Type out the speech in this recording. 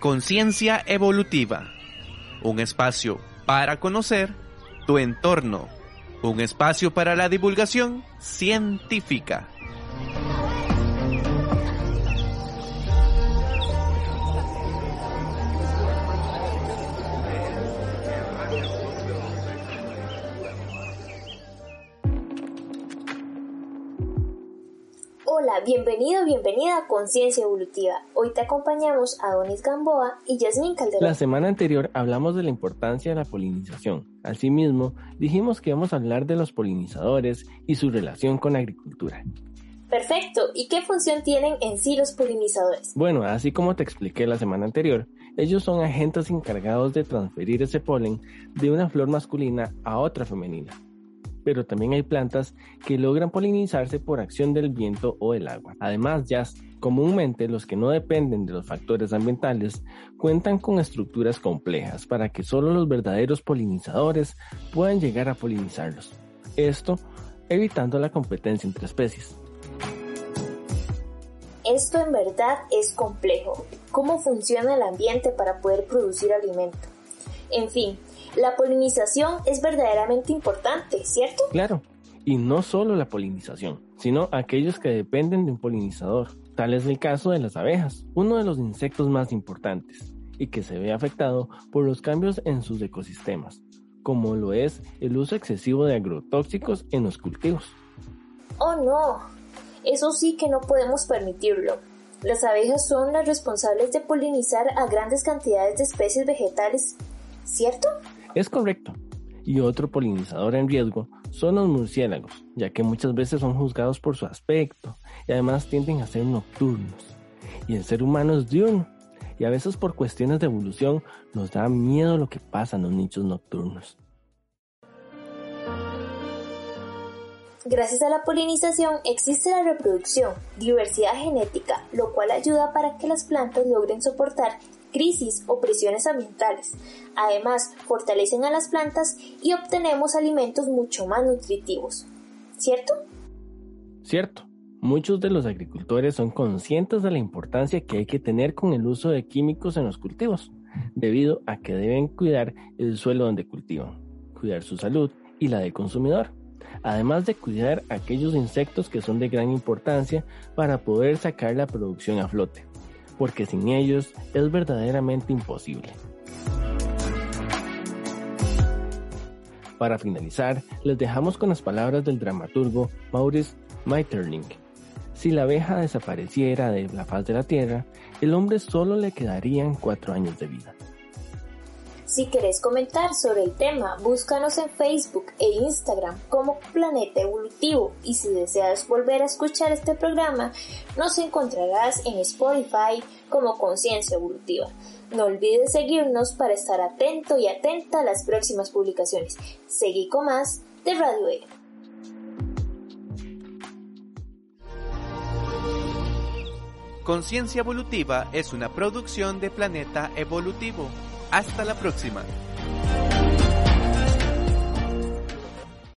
Conciencia evolutiva. Un espacio para conocer tu entorno. Un espacio para la divulgación científica. Hola, bienvenido, bienvenida a Conciencia Evolutiva. Hoy te acompañamos a Donis Gamboa y Yasmin Calderón. La semana anterior hablamos de la importancia de la polinización. Asimismo, dijimos que íbamos a hablar de los polinizadores y su relación con la agricultura. Perfecto, ¿y qué función tienen en sí los polinizadores? Bueno, así como te expliqué la semana anterior, ellos son agentes encargados de transferir ese polen de una flor masculina a otra femenina pero también hay plantas que logran polinizarse por acción del viento o el agua. Además, ya comúnmente los que no dependen de los factores ambientales cuentan con estructuras complejas para que solo los verdaderos polinizadores puedan llegar a polinizarlos. Esto evitando la competencia entre especies. Esto en verdad es complejo. ¿Cómo funciona el ambiente para poder producir alimento? En fin, la polinización es verdaderamente importante, ¿cierto? Claro, y no solo la polinización, sino aquellos que dependen de un polinizador. Tal es el caso de las abejas, uno de los insectos más importantes, y que se ve afectado por los cambios en sus ecosistemas, como lo es el uso excesivo de agrotóxicos en los cultivos. Oh no, eso sí que no podemos permitirlo. Las abejas son las responsables de polinizar a grandes cantidades de especies vegetales, ¿cierto? Es correcto. Y otro polinizador en riesgo son los murciélagos, ya que muchas veces son juzgados por su aspecto y además tienden a ser nocturnos. Y el ser humano es diurno, y a veces por cuestiones de evolución nos da miedo lo que pasa en los nichos nocturnos. Gracias a la polinización existe la reproducción, diversidad genética, lo cual ayuda para que las plantas logren soportar crisis o presiones ambientales. Además, fortalecen a las plantas y obtenemos alimentos mucho más nutritivos. ¿Cierto? Cierto. Muchos de los agricultores son conscientes de la importancia que hay que tener con el uso de químicos en los cultivos, debido a que deben cuidar el suelo donde cultivan, cuidar su salud y la del consumidor, además de cuidar aquellos insectos que son de gran importancia para poder sacar la producción a flote porque sin ellos es verdaderamente imposible. Para finalizar, les dejamos con las palabras del dramaturgo Maurice Maeterlinck. Si la abeja desapareciera de la faz de la Tierra, el hombre solo le quedarían cuatro años de vida. Si querés comentar sobre el tema, búscanos en Facebook e Instagram como Planeta Evolutivo y si deseas volver a escuchar este programa, nos encontrarás en Spotify como Conciencia Evolutiva. No olvides seguirnos para estar atento y atenta a las próximas publicaciones. Seguí con más de Radio E. Conciencia Evolutiva es una producción de Planeta Evolutivo. Hasta la próxima.